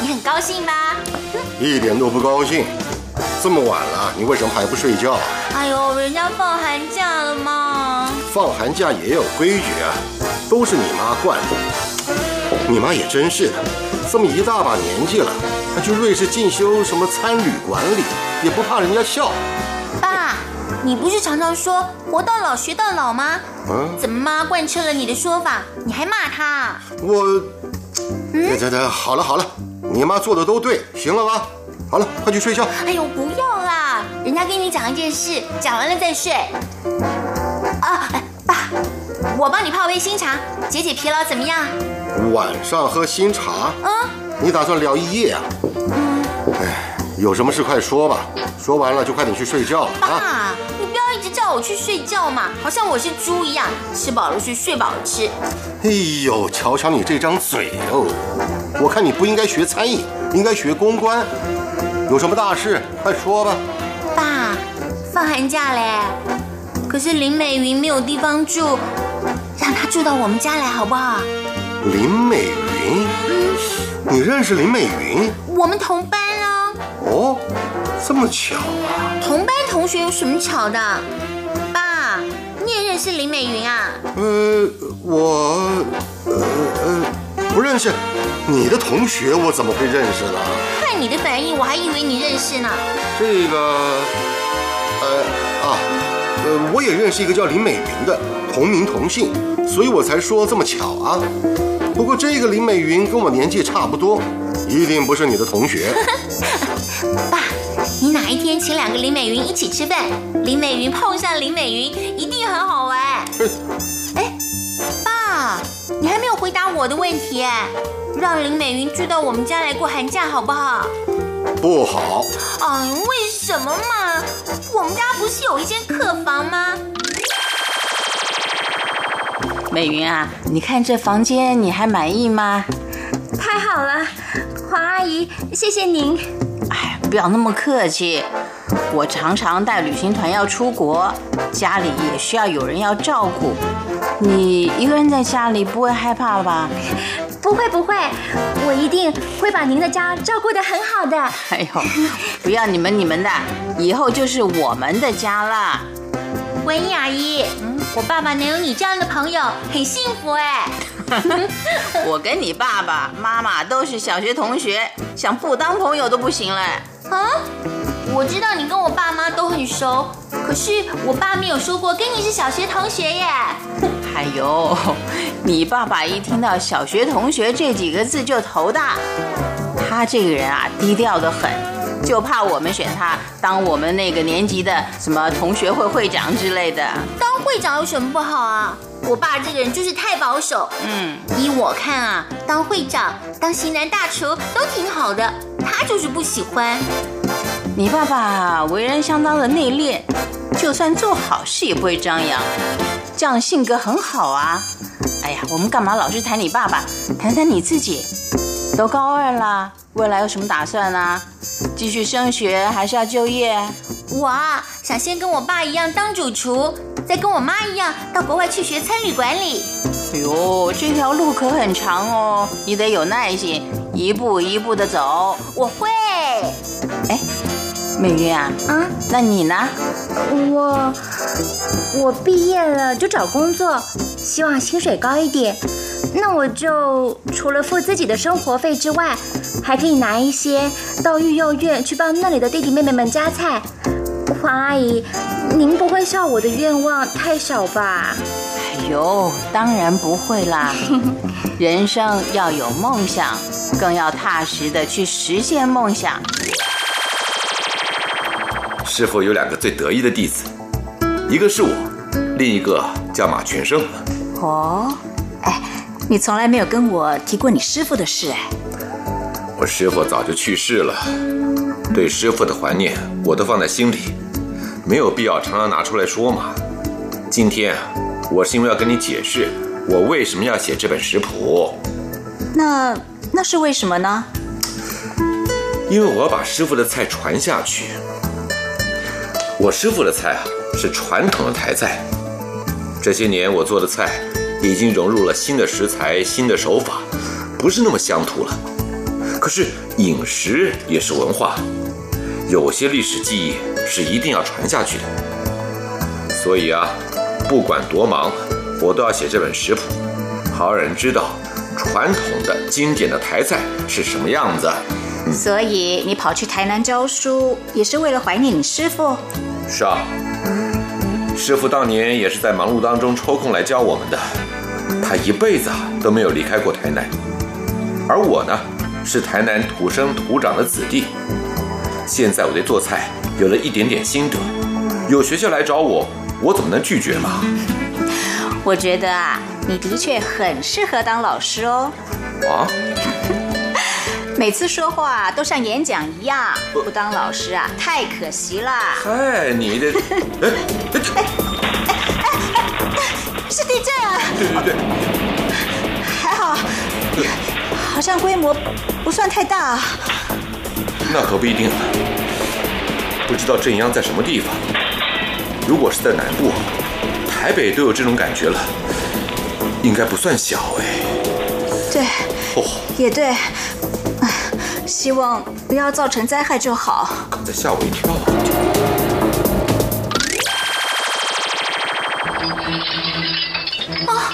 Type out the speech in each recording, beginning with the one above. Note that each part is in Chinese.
你，很高兴吧？一点都不高兴。这么晚了，你为什么还不睡觉啊？哎呦，人家放寒假了嘛。放寒假也有规矩啊，都是你妈惯的。你妈也真是的，这么一大把年纪了，还去瑞士进修什么餐旅管理，也不怕人家笑。爸，你不是常常说活到老学到老吗？嗯，怎么妈贯彻了你的说法，你还骂她？我，这这这，好了好了，你妈做的都对，行了吧？好了，快去睡觉。哎呦，不要啦！人家跟你讲一件事，讲完了再睡。啊，哎爸，我帮你泡杯新茶，解解疲劳，怎么样？晚上喝新茶，嗯，你打算聊一夜啊？哎，有什么事快说吧，说完了就快点去睡觉啊。爸，你不要一直叫我去睡觉嘛，好像我是猪一样，吃饱了睡，睡饱了吃。哎呦，瞧瞧你这张嘴哦！我看你不应该学餐饮，应该学公关。有什么大事，快说吧。爸，放寒假嘞，可是林美云没有地方住，让她住到我们家来好不好？林美云，你认识林美云？我们同班啊，哦，这么巧啊！同班同学有什么巧的？爸，你也认识林美云啊？呃，我，呃呃，不认识。你的同学我怎么会认识呢？看你的反应，我还以为你认识呢。这个，呃啊，呃，我也认识一个叫林美云的，同名同姓，所以我才说这么巧啊。不过这个林美云跟我年纪差不多，一定不是你的同学。爸，你哪一天请两个林美云一起吃饭，林美云碰上林美云，一定很好玩。你还没有回答我的问题哎，让林美云住到我们家来过寒假好不好？不好，哎，为什么嘛？我们家不是有一间客房吗？美云啊，你看这房间你还满意吗？太好了，黄阿姨，谢谢您。哎，不要那么客气。我常常带旅行团要出国，家里也需要有人要照顾。你一个人在家里不会害怕吧？不会不会，我一定会把您的家照顾得很好的。哎呦，不要你们你们的，以后就是我们的家了。文艺阿姨，我爸爸能有你这样的朋友，很幸福哎。我跟你爸爸妈妈都是小学同学，想不当朋友都不行嘞。啊，我知道你跟我爸妈都很熟，可是我爸没有说过跟你是小学同学耶。哎呦，你爸爸一听到小学同学这几个字就头大。他这个人啊，低调的很，就怕我们选他当我们那个年级的什么同学会会长之类的。当会长有什么不好啊？我爸这个人就是太保守。嗯，依我看啊，当会长、当型男大厨都挺好的，他就是不喜欢。你爸爸为人相当的内敛，就算做好事也不会张扬，这样性格很好啊。哎呀，我们干嘛老是谈你爸爸？谈谈你自己。都高二了，未来有什么打算呢？继续升学还是要就业？我啊，想先跟我爸一样当主厨，再跟我妈一样到国外去学餐旅管理。哎呦，这条路可很长哦，你得有耐心，一步一步的走。我会。哎，美云啊，啊，那你呢？我我毕业了就找工作，希望薪水高一点。那我就除了付自己的生活费之外，还可以拿一些到育幼院去帮那里的弟弟妹妹们夹菜。黄阿姨，您不会笑我的愿望太少吧？哎呦，当然不会啦！人生要有梦想，更要踏实的去实现梦想。师傅有两个最得意的弟子，一个是我，另一个叫马全胜。哦，哎，你从来没有跟我提过你师傅的事哎。我师傅早就去世了，对师傅的怀念我都放在心里，没有必要常常拿出来说嘛。今天我是因为要跟你解释，我为什么要写这本食谱。那那是为什么呢？因为我要把师傅的菜传下去。我师傅的菜啊，是传统的台菜。这些年我做的菜，已经融入了新的食材、新的手法，不是那么乡土了。可是饮食也是文化，有些历史记忆是一定要传下去的。所以啊，不管多忙，我都要写这本食谱，好让人知道传统的经典的台菜是什么样子。所以你跑去台南教书，也是为了怀念你师傅。是啊，师傅当年也是在忙碌当中抽空来教我们的。他一辈子啊都没有离开过台南，而我呢，是台南土生土长的子弟。现在我对做菜有了一点点心得，有学校来找我，我怎么能拒绝嘛？我觉得啊，你的确很适合当老师哦。啊？每次说话都像演讲一样，不当老师啊，太可惜了。嗨，你的，哎，哎，哎是地震啊！对对对，还好，好像规模不算太大。那可不一定啊，不知道震央在什么地方。如果是在南部，台北都有这种感觉了，应该不算小哎。对，哦，也对。希望不要造成灾害就好。刚才吓我一跳。啊！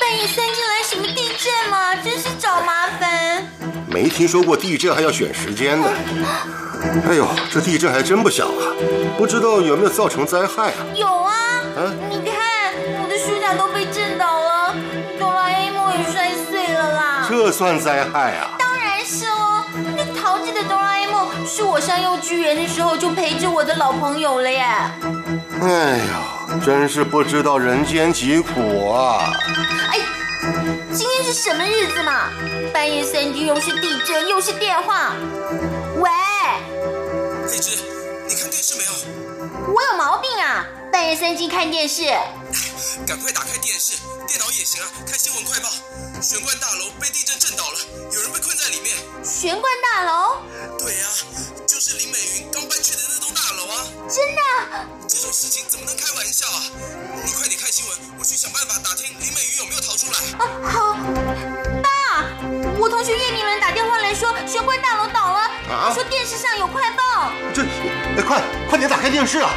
半夜三更来什么地震嘛？真是找麻烦。没听说过地震还要选时间的。哎呦，这地震还真不小啊！不知道有没有造成灾害啊？有啊。啊？你看，我的书架都被震倒了，哆啦 A 梦也摔碎了啦。这算灾害啊？当然是喽。是我上幼稚园的时候就陪着我的老朋友了耶。哎呀，真是不知道人间疾苦啊！哎，今天是什么日子嘛？半夜三更又是地震又是电话。喂，佩芝，你看电视没有？我有毛病啊！半夜三更看电视。赶快打开电视，电脑也行啊，看新闻快报。玄关大楼被地震震倒了，有人被。玄关大楼？对呀，就是林美云刚搬去的那栋大楼啊。真的？这种事情怎么能开玩笑啊？你快点看新闻，我去想办法打听林美云有没有逃出来。啊，好。爸，我同学叶明伦打电话来说玄关大楼倒了，啊说电视上有快报。这，哎，快快点打开电视啊！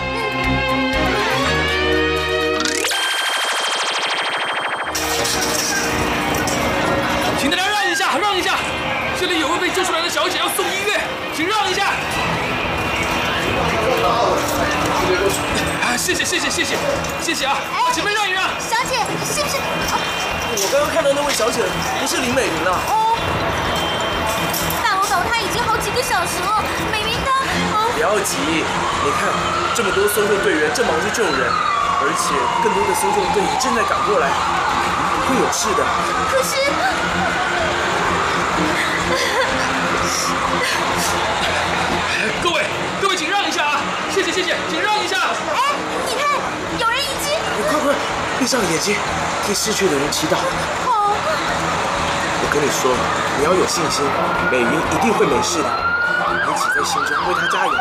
请大家让一下，让一下！这里有位被救出来的小姐要送医院，请让一下。啊，谢谢谢谢谢谢谢谢啊！前面让一让。小姐是不是？我刚刚看到那位小姐不是林美玲啊。哦。大楼倒塌已经好几个小时了，美玲她……不要急，你看这么多搜救队员正忙着救人，而且更多的搜救队也正在赶过来。会有事的。可是，各位，各位，请让一下啊！谢谢，谢谢，请让一下。哎，你看，有人已经……快快，闭上眼睛，替逝去的人祈祷。好。我跟你说，你要有信心，美云一定会没事的。你起在心中为她加油。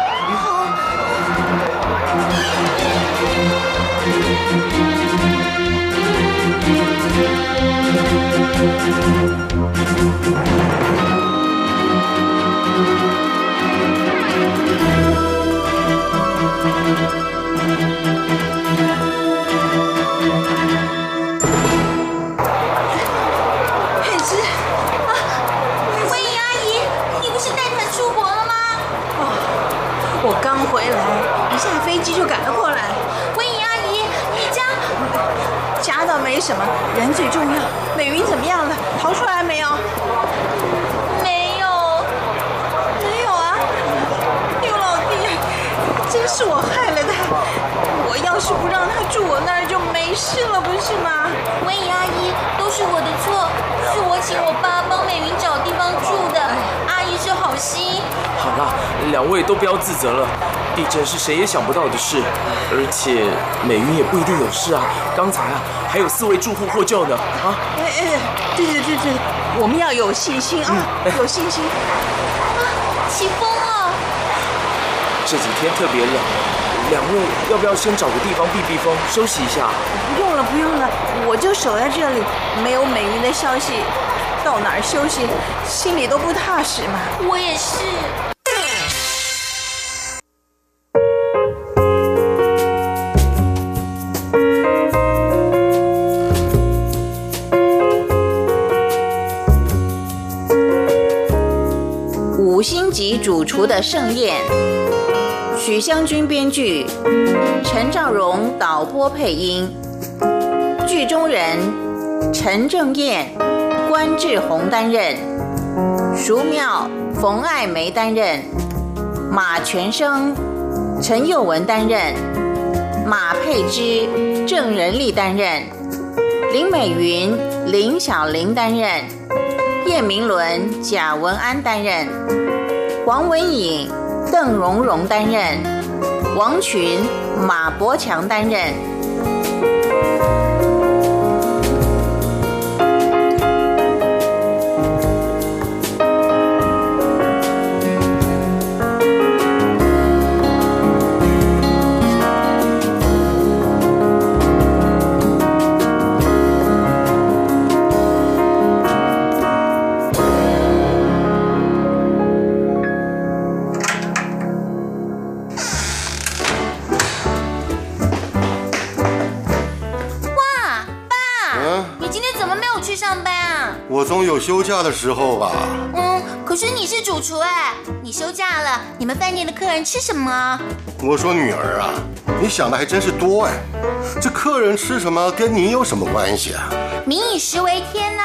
佩飞机就赶了过来。温怡阿姨，你家家倒没什么，人最重要。美云怎么样了？逃出来没有？没有，没有啊！刘老弟，真是我害了他。我要是不让他住我那儿，就没事了，不是吗？温怡阿姨，都是我的错，是我请我爸帮美云找地方住的。阿姨是好心。好了，两位都不要自责了。地震是谁也想不到的事，而且美云也不一定有事啊。刚才啊，还有四位住户获救呢。啊，哎哎，对对对对，我们要有信心啊，有信心。啊起风了，这几天特别冷，两位要不要先找个地方避避风，休息一下？不用了，不用了，我就守在这里。没有美云的消息，到哪儿休息，心里都不踏实嘛。我也是。厨的盛宴，许湘君编剧，陈兆荣导播配音，剧中人。陈正燕、关志宏担任，淑妙、冯爱梅担任，马全生、陈佑文担任，马佩芝、郑仁利担任，林美云、林小玲担任。叶明伦、贾文安担任，王文颖、邓蓉蓉担任，王群、马博强担任。我总有休假的时候吧？嗯，可是你是主厨哎，你休假了，你们饭店的客人吃什么啊？我说女儿啊，你想的还真是多哎。这客人吃什么跟你有什么关系啊？民以食为天呐、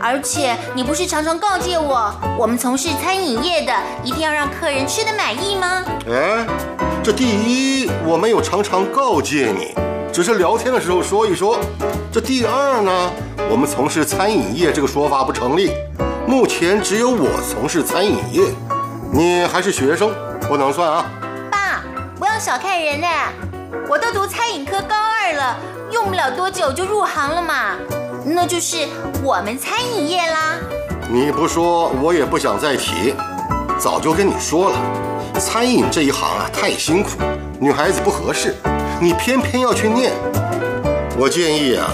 而且你不是常常告诫我，我们从事餐饮业的一定要让客人吃得满意吗？哎，这第一我没有常常告诫你，只是聊天的时候说一说。这第二呢，我们从事餐饮业这个说法不成立。目前只有我从事餐饮业，你还是学生，不能算啊。爸，不要小看人呢，我都读餐饮科高二了，用不了多久就入行了嘛，那就是我们餐饮业啦。你不说，我也不想再提。早就跟你说了，餐饮这一行啊太辛苦，女孩子不合适，你偏偏要去念。我建议啊，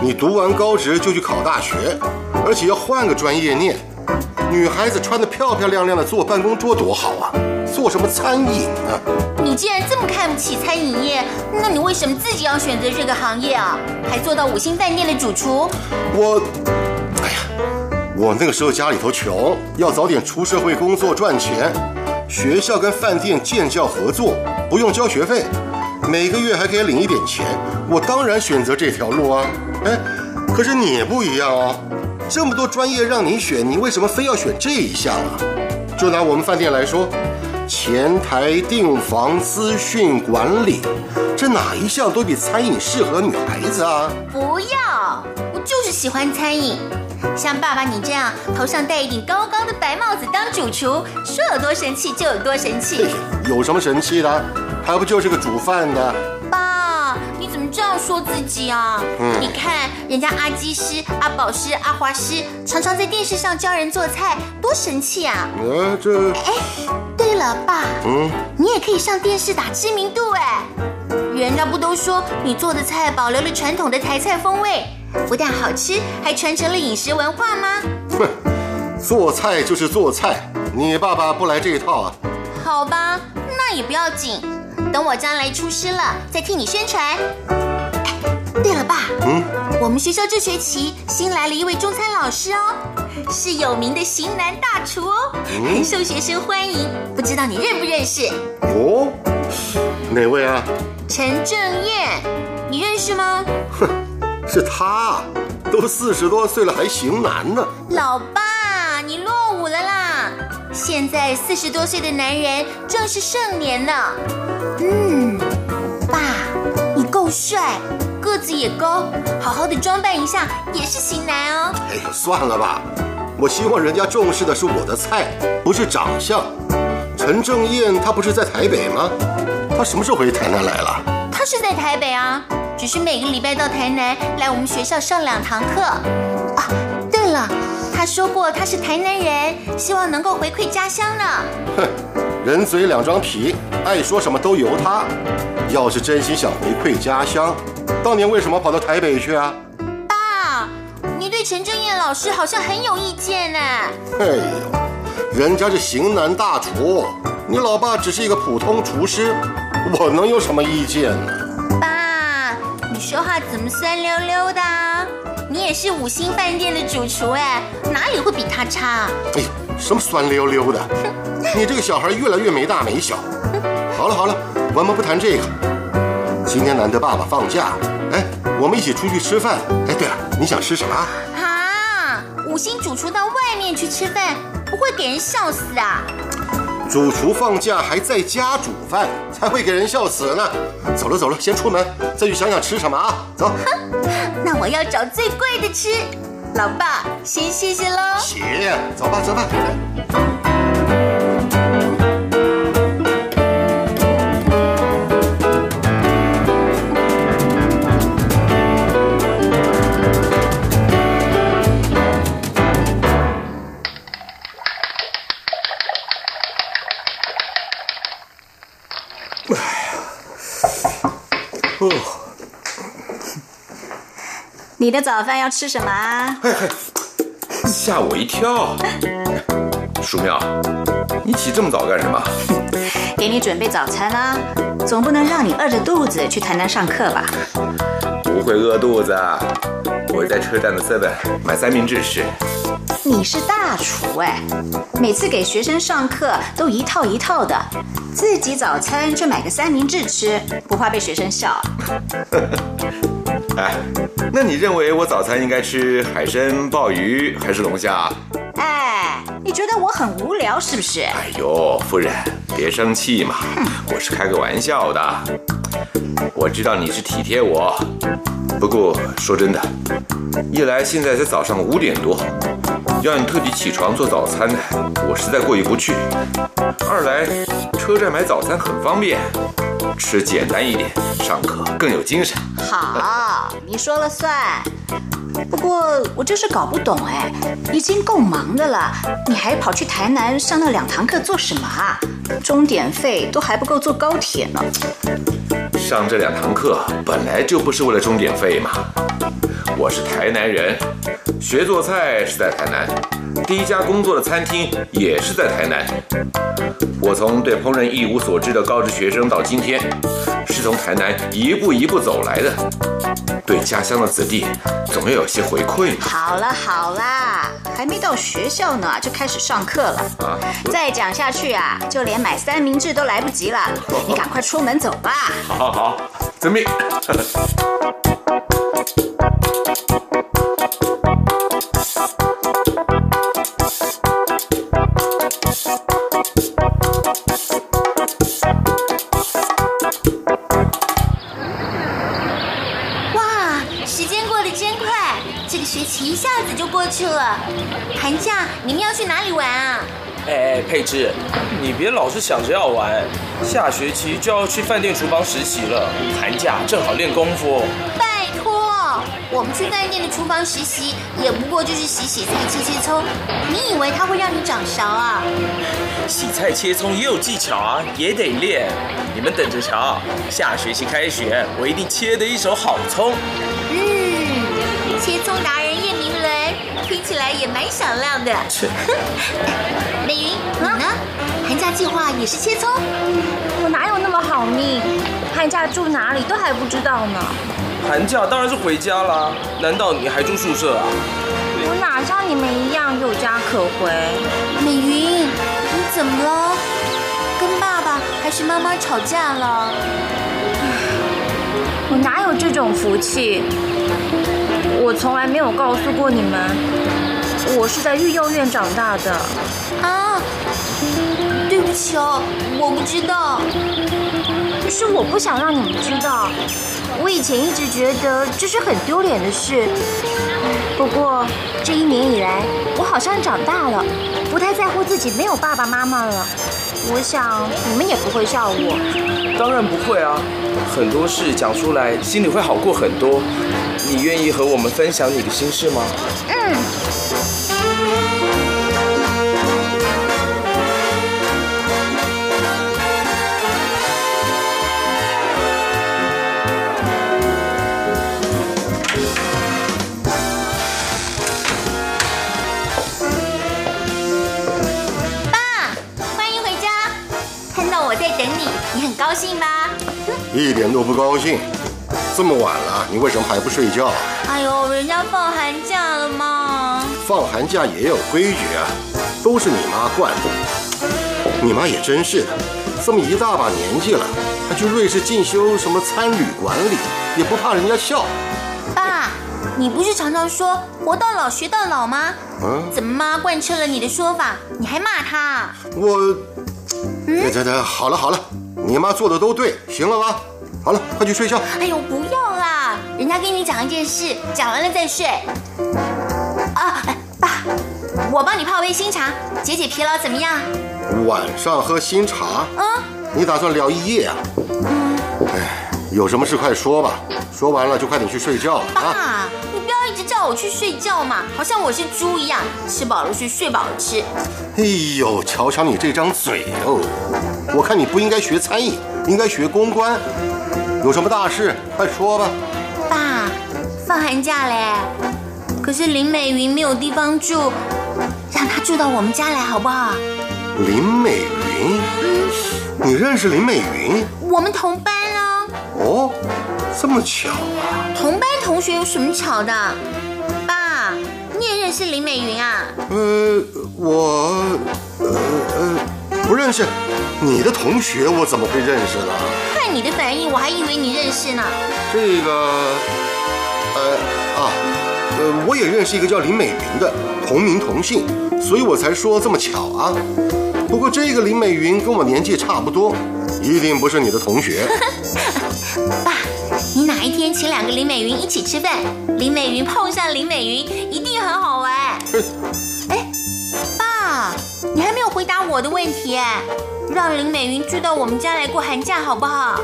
你读完高职就去考大学，而且要换个专业念。女孩子穿得漂漂亮亮的坐办公桌多好啊，做什么餐饮呢？你既然这么看不起餐饮业，那你为什么自己要选择这个行业啊？还做到五星饭店的主厨？我，哎呀，我那个时候家里头穷，要早点出社会工作赚钱。学校跟饭店建教合作，不用交学费，每个月还可以领一点钱。我当然选择这条路啊。哎，可是你不一样哦，这么多专业让你选，你为什么非要选这一项啊？就拿我们饭店来说，前台、订房、资讯管理，这哪一项都比餐饮适合女孩子啊？不要，我就是喜欢餐饮。像爸爸你这样头上戴一顶高高的白帽子当主厨，说有多神气就有多神气。有什么神气的？还不就是个煮饭的？这样说自己啊？嗯你看人家阿基师、阿宝师、阿华师，常常在电视上教人做菜，多神气啊！呃，这，哎，对了，爸，嗯，你也可以上电视打知名度哎。人家不都说你做的菜保留了传统的台菜风味，不但好吃，还传承了饮食文化吗？哼，做菜就是做菜，你爸爸不来这一套啊？好吧，那也不要紧，等我将来出师了，再替你宣传。哎，对了，爸，嗯，我们学校这学期新来了一位中餐老师哦，是有名的型男大厨哦，很受学生欢迎，不知道你认不认识？哦，哪位啊？陈正燕，你认识吗？哼是他，都四十多岁了还型男呢。老爸，你落伍了啦！现在四十多岁的男人正是盛年呢。嗯，爸，帅，个子也高，好好的装扮一下也是型男哦。哎呀，算了吧，我希望人家重视的是我的菜，不是长相。陈正燕他不是在台北吗？他什么时候回台南来了？他是在台北啊，只是每个礼拜到台南来我们学校上两堂课。啊，对了，他说过他是台南人，希望能够回馈家乡呢。哼，人嘴两张皮，爱说什么都由他。要是真心想回馈家乡，当年为什么跑到台北去啊？爸，你对陈正燕老师好像很有意见呢。哎呦，人家是型男大厨，你老爸只是一个普通厨师，我能有什么意见呢？爸，你说话怎么酸溜溜的？你也是五星饭店的主厨哎，哪里会比他差？哎呀，什么酸溜溜的？你这个小孩越来越没大没小。好了好了，我们不谈这个。今天难得爸爸放假，哎，我们一起出去吃饭。哎，对了，你想吃什么？啊，五星主厨到外面去吃饭，不会给人笑死啊？主厨放假还在家煮饭，才会给人笑死呢。走了走了，先出门，再去想想吃什么啊？走。那我要找最贵的吃。老爸，先谢谢喽。行，走吧走吧。哦，你的早饭要吃什么啊？嘿嘿，吓我一跳！淑妙，你起这么早干什么？给你准备早餐啊，总不能让你饿着肚子去台南上课吧？不会饿肚子，我在车站的 seven 买三明治吃。你是大厨哎，每次给学生上课都一套一套的，自己早餐却买个三明治吃，不怕被学生笑？哎，那你认为我早餐应该吃海参、鲍鱼还是龙虾？哎，你觉得我很无聊是不是？哎呦，夫人，别生气嘛，我是开个玩笑的。我知道你是体贴我，不过说真的，一来现在才早上五点多，要你特地起床做早餐，我实在过意不去；二来车站买早餐很方便，吃简单一点，上课更有精神。好，你说了算。不过我就是搞不懂哎，已经够忙的了，你还跑去台南上那两堂课做什么啊？钟点费都还不够坐高铁呢。上这两堂课本来就不是为了钟点费嘛。我是台南人，学做菜是在台南，第一家工作的餐厅也是在台南。我从对烹饪一无所知的高职学生到今天，是从台南一步一步走来的。对家乡的子弟，总要有些回馈嘛。好了好啦，还没到学校呢，就开始上课了。啊，再讲下去啊，就连买三明治都来不及了。你赶快出门走吧。好，好，好，遵命。佩芝，你别老是想着要玩，下学期就要去饭店厨房实习了，寒假正好练功夫。拜托，我们去饭店的厨房实习，也不过就是洗洗菜、切切葱。你以为他会让你长勺啊？洗菜切葱也有技巧啊，也得练。你们等着瞧，下学期开学，我一定切得一手好葱。嗯，切葱达人叶明伦，听起来也蛮响亮的。美云，你呢？寒假计划也是切葱？我哪有那么好命？寒假住哪里都还不知道呢。寒假当然是回家啦，难道你还住宿舍啊？我哪像你们一样有家可回？美云，你怎么了？跟爸爸还是妈妈吵架了？我哪有这种福气？我从来没有告诉过你们，我是在育幼院长大的。啊，对不起哦，我不知道。是我不想让你们知道。我以前一直觉得这是很丢脸的事。不过这一年以来，我好像长大了，不太在乎自己没有爸爸妈妈了。我想你们也不会笑我。当然不会啊，很多事讲出来，心里会好过很多。你愿意和我们分享你的心事吗？嗯。爸，欢迎回家。看到我在等你，你很高兴吧？一点都不高兴。这么晚了，你为什么还不睡觉？哎呦，人家放寒假了嘛。放寒假也有规矩啊，都是你妈惯的。你妈也真是的，这么一大把年纪了，还去瑞士进修什么餐旅管理，也不怕人家笑。爸，你不是常常说活到老学到老吗？嗯，怎么妈贯彻了你的说法，你还骂她？我，这这这，好了好了，你妈做的都对，行了吧？好了，快去睡觉。哎呦，不人家跟你讲一件事，讲完了再睡。啊，哎爸，我帮你泡杯新茶，解解疲劳，怎么样？晚上喝新茶，嗯，你打算聊一夜啊？哎，有什么事快说吧，说完了就快点去睡觉啊。爸，你不要一直叫我去睡觉嘛，好像我是猪一样，吃饱了睡，睡饱了吃。哎呦，瞧瞧你这张嘴哦！我看你不应该学餐饮，应该学公关。有什么大事，快说吧。爸，放寒假嘞，可是林美云没有地方住，让她住到我们家来好不好？林美云，你认识林美云？我们同班啊。哦，这么巧啊！同班同学有什么巧的？爸，你也认识林美云啊？呃，我，呃呃，不认识。你的同学我怎么会认识呢？看你的反应，我还以为你认识呢。这个，呃啊，呃，我也认识一个叫林美云的，同名同姓，所以我才说这么巧啊。不过这个林美云跟我年纪差不多，一定不是你的同学。爸，你哪一天请两个林美云一起吃饭，林美云碰上林美云，一定很好玩。哎，爸，你还没有回答我的问题哎，让林美云住到我们家来过寒假好不好？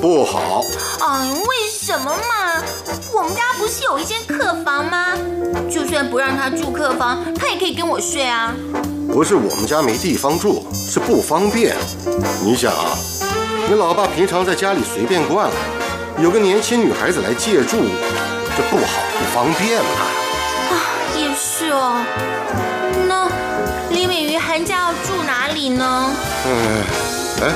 不好。哎，为什么嘛？我们家不是有一间客房吗？就算不让他住客房，他也可以跟我睡啊。不是我们家没地方住，是不方便。你想啊，你老爸平常在家里随便惯了，有个年轻女孩子来借住，这不好不方便嘛。啊，也是哦。那李美云寒假要住哪里呢？嗯，哎，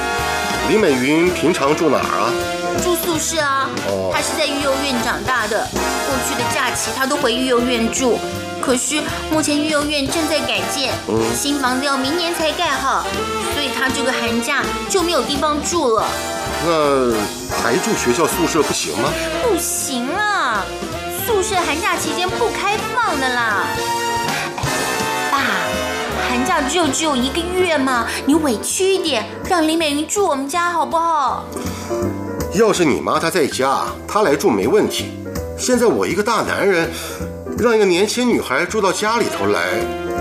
李美云平常住哪儿啊？住宿舍啊。他是在育幼院长大的，过去的假期他都回育幼院住。可是目前育幼院正在改建，新房子要明年才盖好，所以他这个寒假就没有地方住了。那还住学校宿舍不行吗？不行啊，宿舍寒假期间不开放的啦。哎爸，寒假只有只有一个月嘛，你委屈一点，让林美云住我们家好不好？要是你妈她在家，她来住没问题。现在我一个大男人，让一个年轻女孩住到家里头来，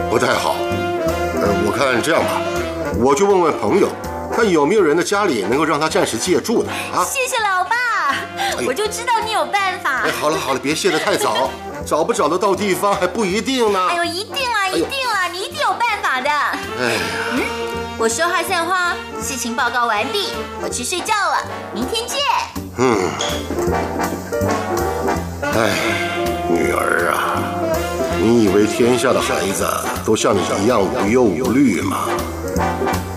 不太好。呃，我看这样吧，我去问问朋友，看有没有人的家里能够让她暂时借住的啊。谢谢老爸，我就知道你有办法哎，。好了好了，别谢得太早，找不找得到地方还不一定呢。哎呦，一定啦，一定啦，你一定有办法的。哎呀，我说话算话，事情报告完毕，我去睡觉了，明天见。嗯，哎，女儿啊，你以为天下的孩子都像你一样无忧无虑吗？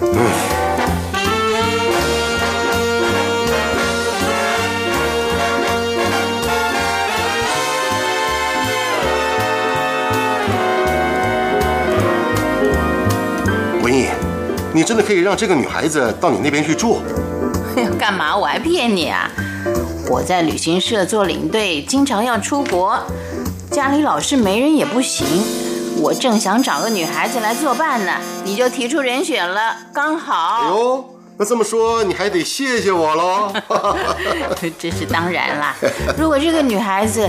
嗯你真的可以让这个女孩子到你那边去住？干嘛？我还骗你啊！我在旅行社做领队，经常要出国，家里老是没人也不行。我正想找个女孩子来作伴呢，你就提出人选了，刚好。哎呦，那这么说你还得谢谢我喽。这是当然啦。如果这个女孩子，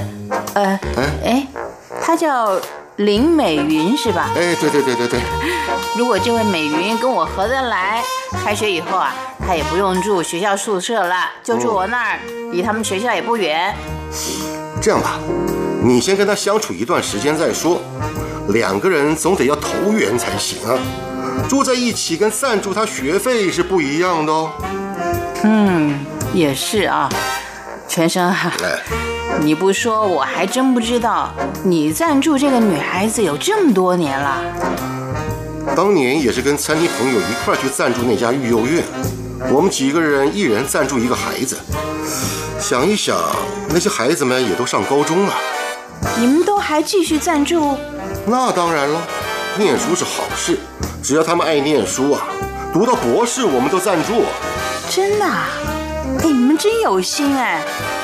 呃，哎，她叫林美云是吧？哎，对对对对对。如果这位美云跟我合得来，开学以后啊，她也不用住学校宿舍了，就住我那儿，离他们学校也不远。这样吧，你先跟她相处一段时间再说。两个人总得要投缘才行啊，住在一起跟赞助她学费是不一样的哦。嗯，也是啊，全生啊，你不说我还真不知道，你赞助这个女孩子有这么多年了。当年也是跟餐厅朋友一块去赞助那家育幼院，我们几个人一人赞助一个孩子。想一想，那些孩子们也都上高中了。你们都还继续赞助？那当然了，念书是好事，只要他们爱念书啊，读到博士我们都赞助。真的？哎，你们真有心哎！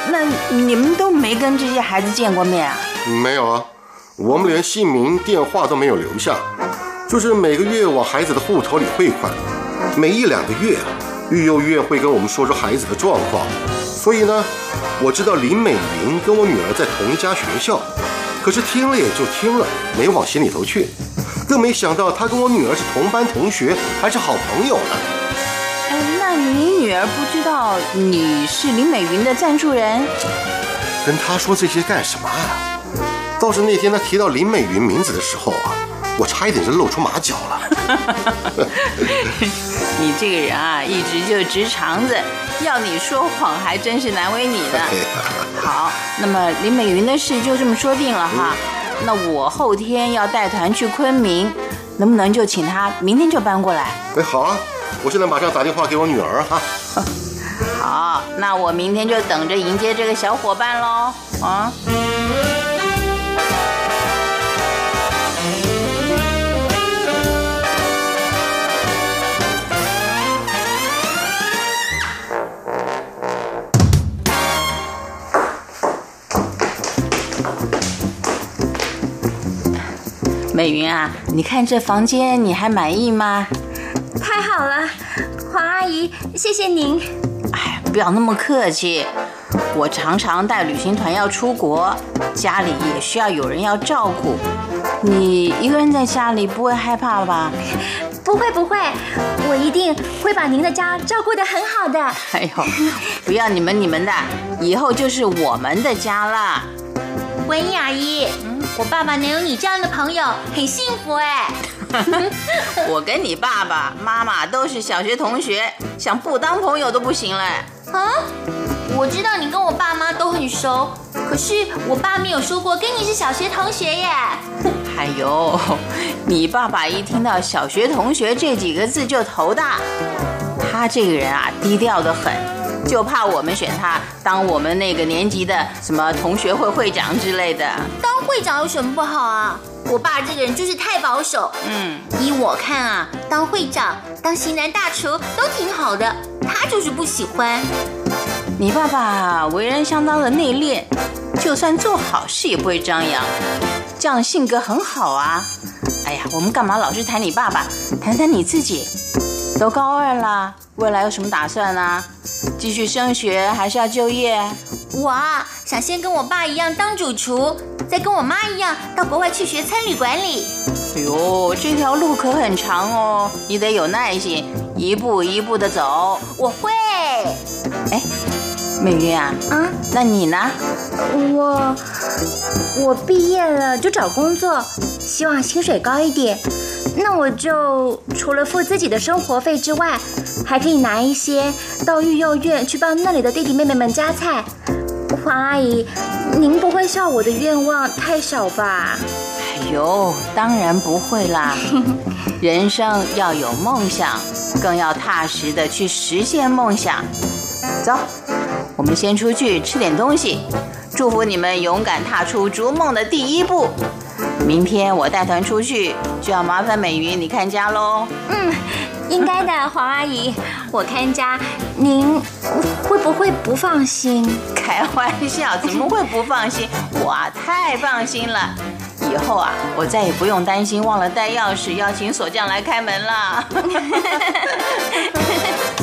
那你们都没跟这些孩子见过面啊？没有啊，我们连姓名、电话都没有留下，就是每个月往孩子的户头里汇款，每一两个月啊，育幼院会跟我们说说孩子的状况。所以呢，我知道林美云跟我女儿在同一家学校。可是听了也就听了，没往心里头去，更没想到她跟我女儿是同班同学，还是好朋友呢。你女儿不知道你是林美云的赞助人？跟她说这些干什么啊？倒是那天她提到林美云名字的时候啊，我差一点就露出马脚了。你这个人啊，一直就直肠子，要你说谎还真是难为你呢。好，那么林美云的事就这么说定了哈。那我后天要带团去昆明，能不能就请她明天就搬过来？哎，好啊，我现在马上打电话给我女儿哈。好，那我明天就等着迎接这个小伙伴喽。啊。美云啊，你看这房间你还满意吗？太好了，黄阿姨，谢谢您。哎，不要那么客气。我常常带旅行团要出国，家里也需要有人要照顾。你一个人在家里不会害怕吧？不会不会，我一定会把您的家照顾得很好的。哎呦，不要你们你们的，以后就是我们的家了。文英阿姨。我爸爸能有你这样的朋友，很幸福哎。我跟你爸爸妈妈都是小学同学，想不当朋友都不行嘞。啊？我知道你跟我爸妈都很熟，可是我爸没有说过跟你是小学同学耶。哎呦，你爸爸一听到小学同学这几个字就头大。他这个人啊，低调的很，就怕我们选他当我们那个年级的什么同学会会长之类的。当会长有什么不好啊？我爸这个人就是太保守。嗯，依我看啊，当会长、当型男大厨都挺好的，他就是不喜欢。你爸爸为人相当的内敛，就算做好事也不会张扬，这样性格很好啊。哎呀，我们干嘛老是谈你爸爸？谈谈你自己。都高二了，未来有什么打算呢？继续升学还是要就业？我啊，想先跟我爸一样当主厨。再跟我妈一样到国外去学餐旅管理。哎呦，这条路可很长哦，你得有耐心，一步一步的走。我会。哎，美云啊，啊，那你呢？我我毕业了就找工作，希望薪水高一点。那我就除了付自己的生活费之外，还可以拿一些到育幼院去帮那里的弟弟妹妹们夹菜。黄阿姨。您不会笑我的愿望太少吧？哎呦，当然不会啦！人生要有梦想，更要踏实的去实现梦想。走，我们先出去吃点东西，祝福你们勇敢踏出逐梦的第一步。明天我带团出去，就要麻烦美云你看家喽。嗯，应该的，黄阿姨，我看家，您会不会不放心？开玩笑，怎么会不放心？我啊太放心了。以后啊，我再也不用担心忘了带钥匙，要请锁匠来开门了。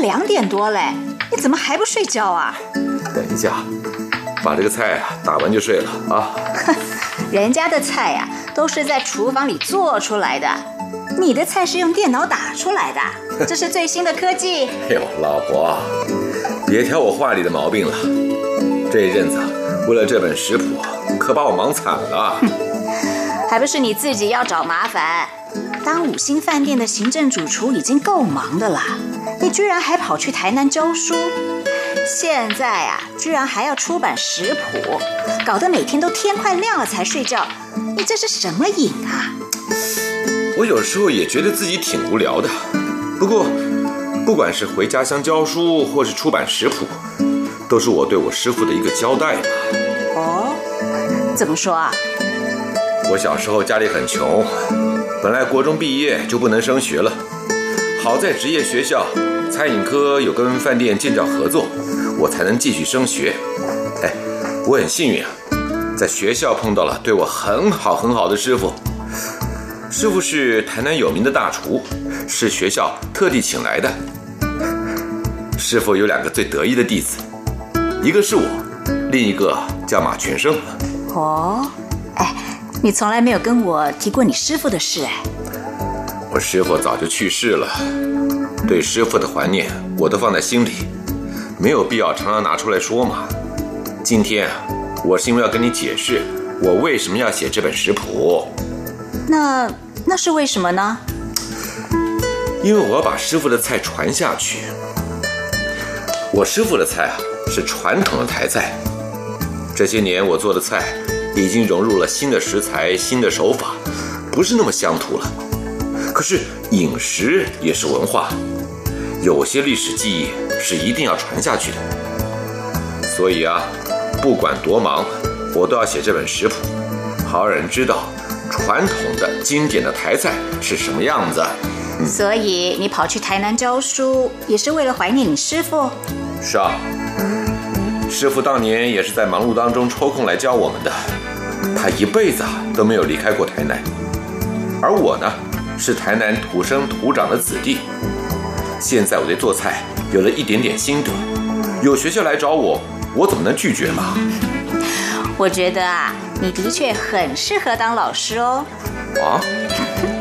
两点多嘞，你怎么还不睡觉啊？等一下，把这个菜啊打完就睡了啊。人家的菜呀、都是在厨房里做出来的，你的菜是用电脑打出来的，这是最新的科技。哎呦，老婆，别挑我话里的毛病了。这一阵子为了这本食谱，可把我忙惨了。还不是你自己要找麻烦？当五星饭店的行政主厨已经够忙的了，你居然还跑去台南教书，现在啊，居然还要出版食谱，搞得每天都天快亮了才睡觉，你这是什么瘾啊？我有时候也觉得自己挺无聊的。不过，不管是回家乡教书，或是出版食谱，都是我对我师傅的一个交代嘛。哦，怎么说啊？我小时候家里很穷，本来国中毕业就不能升学了，好在职业学校餐饮科有跟饭店建造合作，我才能继续升学。哎，我很幸运啊，在学校碰到了对我很好很好的师傅。师傅是台南有名的大厨，是学校特地请来的。师傅有两个最得意的弟子，一个是我，另一个叫马全生。哦，哎，你从来没有跟我提过你师傅的事哎。我师傅早就去世了，对师傅的怀念我都放在心里，没有必要常常拿出来说嘛。今天啊，我是因为要跟你解释我为什么要写这本食谱，那那是为什么呢？因为我要把师傅的菜传下去。我师傅的菜啊是传统的台菜，这些年我做的菜已经融入了新的食材、新的手法，不是那么乡土了。可是饮食也是文化，有些历史记忆是一定要传下去的。所以啊，不管多忙，我都要写这本食谱，好让人知道传统的经典的台菜是什么样子。所以你跑去台南教书，也是为了怀念你师傅。是啊，师傅当年也是在忙碌当中抽空来教我们的，他一辈子啊都没有离开过台南。而我呢，是台南土生土长的子弟，现在我对做菜有了一点点心得，有学校来找我，我怎么能拒绝嘛？我觉得啊，你的确很适合当老师哦。啊，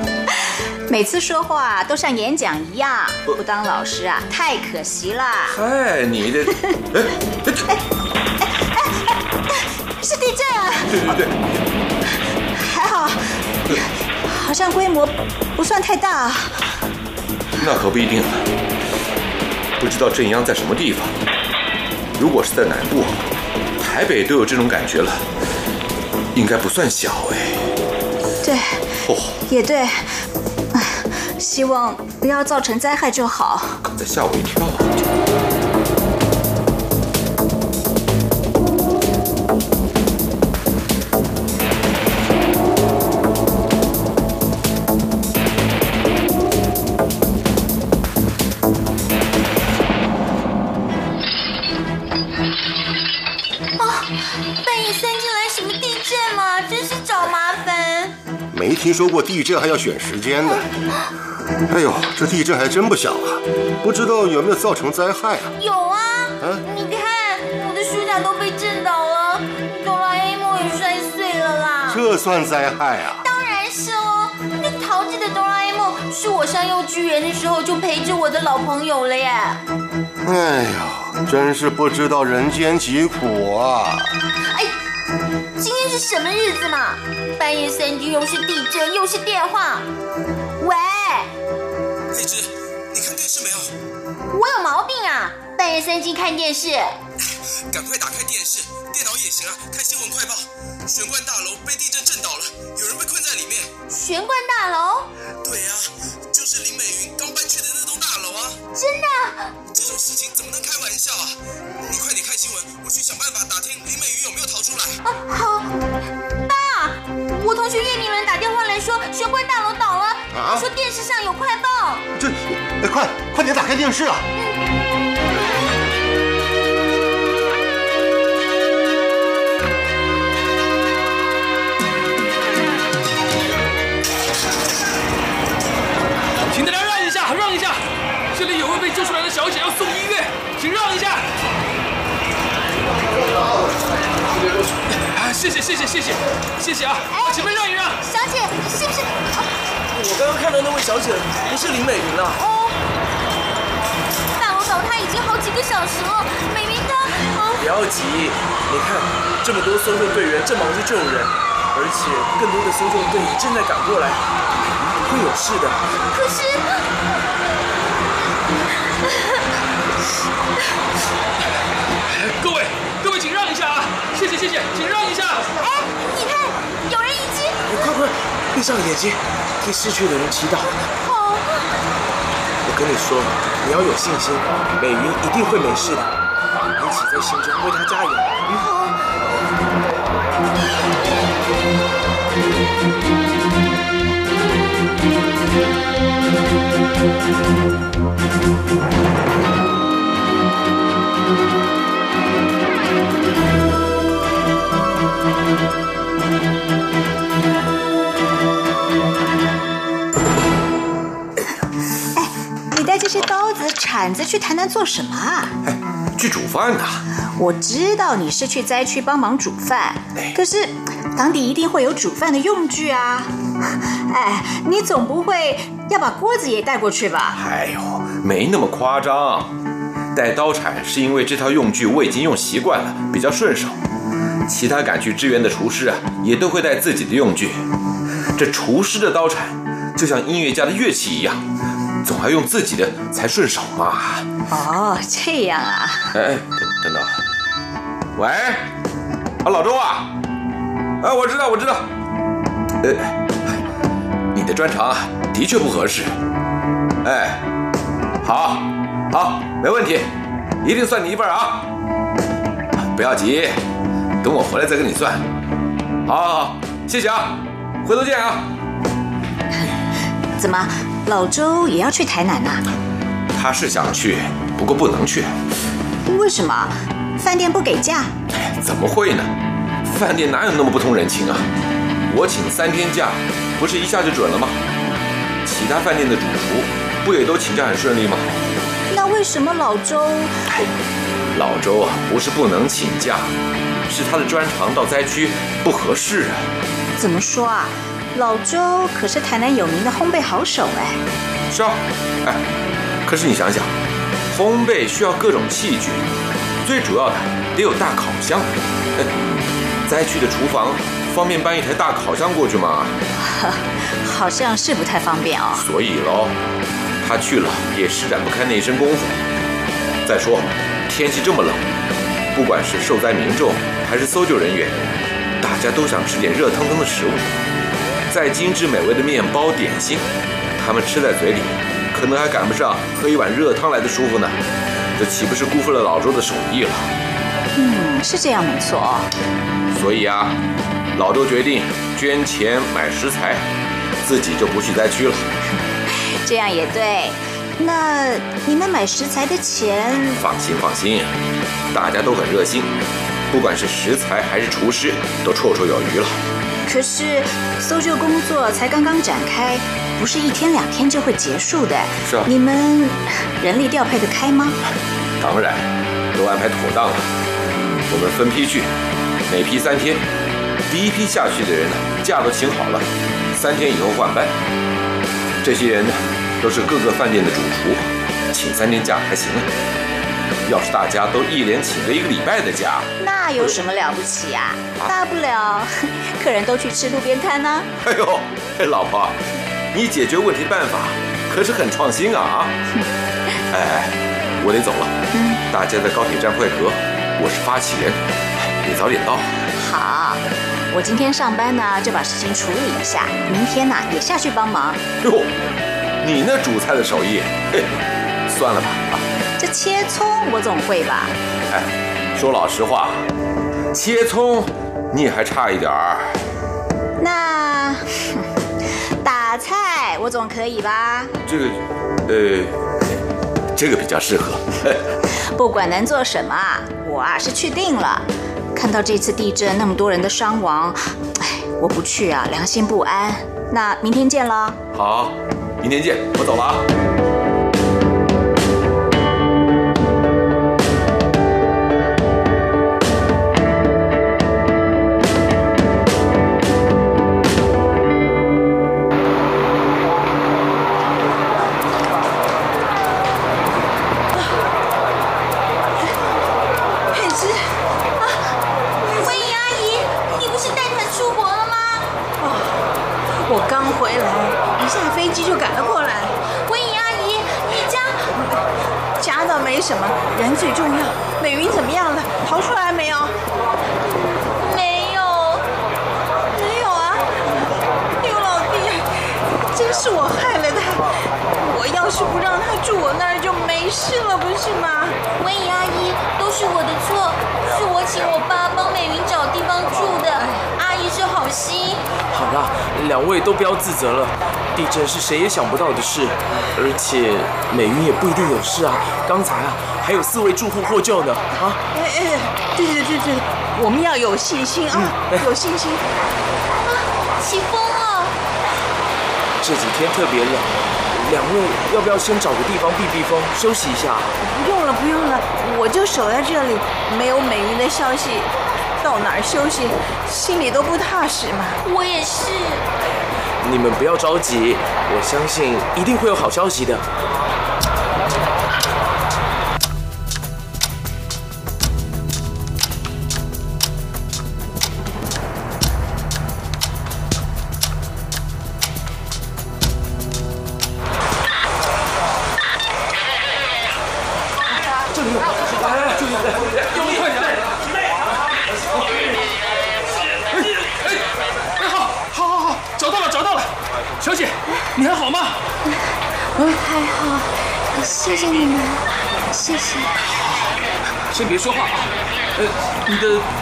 每次说话都像演讲一样，不当老师啊，太可惜啦。嗨，你这，哎，是地震啊！对对对，还好，好像规模不算太大。那可不一定啊，不知道镇央在什么地方。如果是在南部，台北都有这种感觉了，应该不算小哎。对，哦，也对。唉希望不要造成灾害就好。刚才吓我一跳。听说过地震还要选时间的。哎呦，这地震还真不小啊！不知道有没有造成灾害啊？有啊，啊你看我的书架都被震倒了，哆啦 A 梦也摔碎了啦。这算灾害啊？当然是喽，那淘气的哆啦 A 梦是我上幼稚园的时候就陪着我的老朋友了耶。哎呦，真是不知道人间疾苦啊！哎，是什么日子嘛？半夜三更又是地震又是电话，喂，佩芝，你看电视没有？我有毛病啊！半夜三更看电视，赶快打开电视，电脑也行啊，看新闻快报。玄关大楼被地震震倒了，有人被困在里面。玄关大楼，对啊，就是林美云刚搬去的那栋大楼啊。真的？事情怎么能开玩笑啊？你快点看新闻，我去想办法打听林美云有没有逃出来。啊，好。爸，我同学叶明伦打电话来说玄关大楼倒了，啊说电视上有快报。这，哎，快快点打开电视啊！请大家让一下，让一下，这里有位被救出来的小姐要送医院，请让一下。啊，谢谢谢谢谢谢谢谢啊！前面让一让。小姐，是不是？我刚刚看到那位小姐不是林美云啊。哦，大楼倒塌已经好几个小时了，美云她……哦，不要急，你看这么多搜救队员正忙着救人，而且更多的搜救队正在赶过来，不会有事的。可是。各位，各位，请让一下啊！谢谢，谢谢，请让一下。哎，你看，有人已经……快快，闭上眼睛，替逝去的人祈祷。好。我跟你说，你要有信心，美云一定会没事的。一起在心中为她加油。好。铲子去台南做什么啊？去煮饭呐。我知道你是去灾区帮忙煮饭，可是当地一定会有煮饭的用具啊。哎，你总不会要把锅子也带过去吧？哎呦，没那么夸张。带刀铲是因为这套用具我已经用习惯了，比较顺手。其他赶去支援的厨师啊，也都会带自己的用具。这厨师的刀铲就像音乐家的乐器一样，总要用自己的才顺手嘛。哦，这样啊。哎哎，等等。喂，啊，老周啊，哎，我知道，我知道。呃，你的专长的确不合适。哎，好，好，没问题，一定算你一份啊。不要急，等我回来再跟你算。好，好，好，谢谢啊，回头见啊。怎么，老周也要去台南呐、他是想去，不过不能去。为什么？饭店不给假？怎么会呢？饭店哪有那么不通人情啊？我请三天假，不是一下就准了吗？其他饭店的主厨不也都请假很顺利吗？那为什么老周？老周啊，不是不能请假，是他的专长到灾区不合适啊。怎么说啊？老周可是台南有名的烘焙好手哎。是啊，哎，可是你想想，烘焙需要各种器具，最主要的得有大烤箱。哎，灾区的厨房方便搬一台大烤箱过去吗？好像是不太方便哦。所以喽，他去了也施展不开那身功夫。再说，天气这么冷，不管是受灾民众还是搜救人员，大家都想吃点热腾腾的食物。再精致美味的面包点心，他们吃在嘴里，可能还赶不上喝一碗热汤来的舒服呢。这岂不是辜负了老周的手艺了？嗯，是这样没错。所以啊，老周决定捐钱买食材，自己就不去灾区了。这样也对。那你们买食材的钱？放心放心，大家都很热心，不管是食材还是厨师，都绰绰有余了。可是搜救工作才刚刚展开，不是一天两天就会结束的。是啊。你们人力调配得开吗？当然，都安排妥当了。我们分批去，每批三天。第一批下去的人呢，假都请好了，三天以后换班。这些人呢，都是各个饭店的主厨，请三天假还行啊。要是大家都一连请了一个礼拜的假，那有什么了不起呀、啊？大不了 客人都去吃路边摊呢。哎呦，老婆，你解决问题办法可是很创新啊！哎哎，我得走了，大家在高铁站会合，我是发起人，你早点到。好，我今天上班呢，就把事情处理一下，明天呢也下去帮忙。哟，你那煮菜的手艺，嘿，算了吧啊。这切葱我总会吧？哎，说老实话，切葱你还差一点儿。那打菜我总可以吧？这个，呃，这个比较适合。不管能做什么，我啊是去定了。看到这次地震那么多人的伤亡，哎，我不去啊，良心不安。那明天见了。好，明天见，我走了啊。他住我那儿，就没事了，不是吗？温怡阿姨，都是我的错，是我请我爸帮美云找地方住的。阿姨是好心。好了，两位都不要自责了，地震是谁也想不到的事，而且美云也不一定有事啊。刚才啊，还有四位住户获救呢啊！哎哎，对对对对，我们要有信心啊，有信心。啊起风了，这几天特别冷，两位要不要先找个地方避避风，休息一下？不用了，不用了，我就守在这里，没有美云的消息，到哪儿休息，心里都不踏实嘛。我也是。你们不要着急，我相信一定会有好消息的。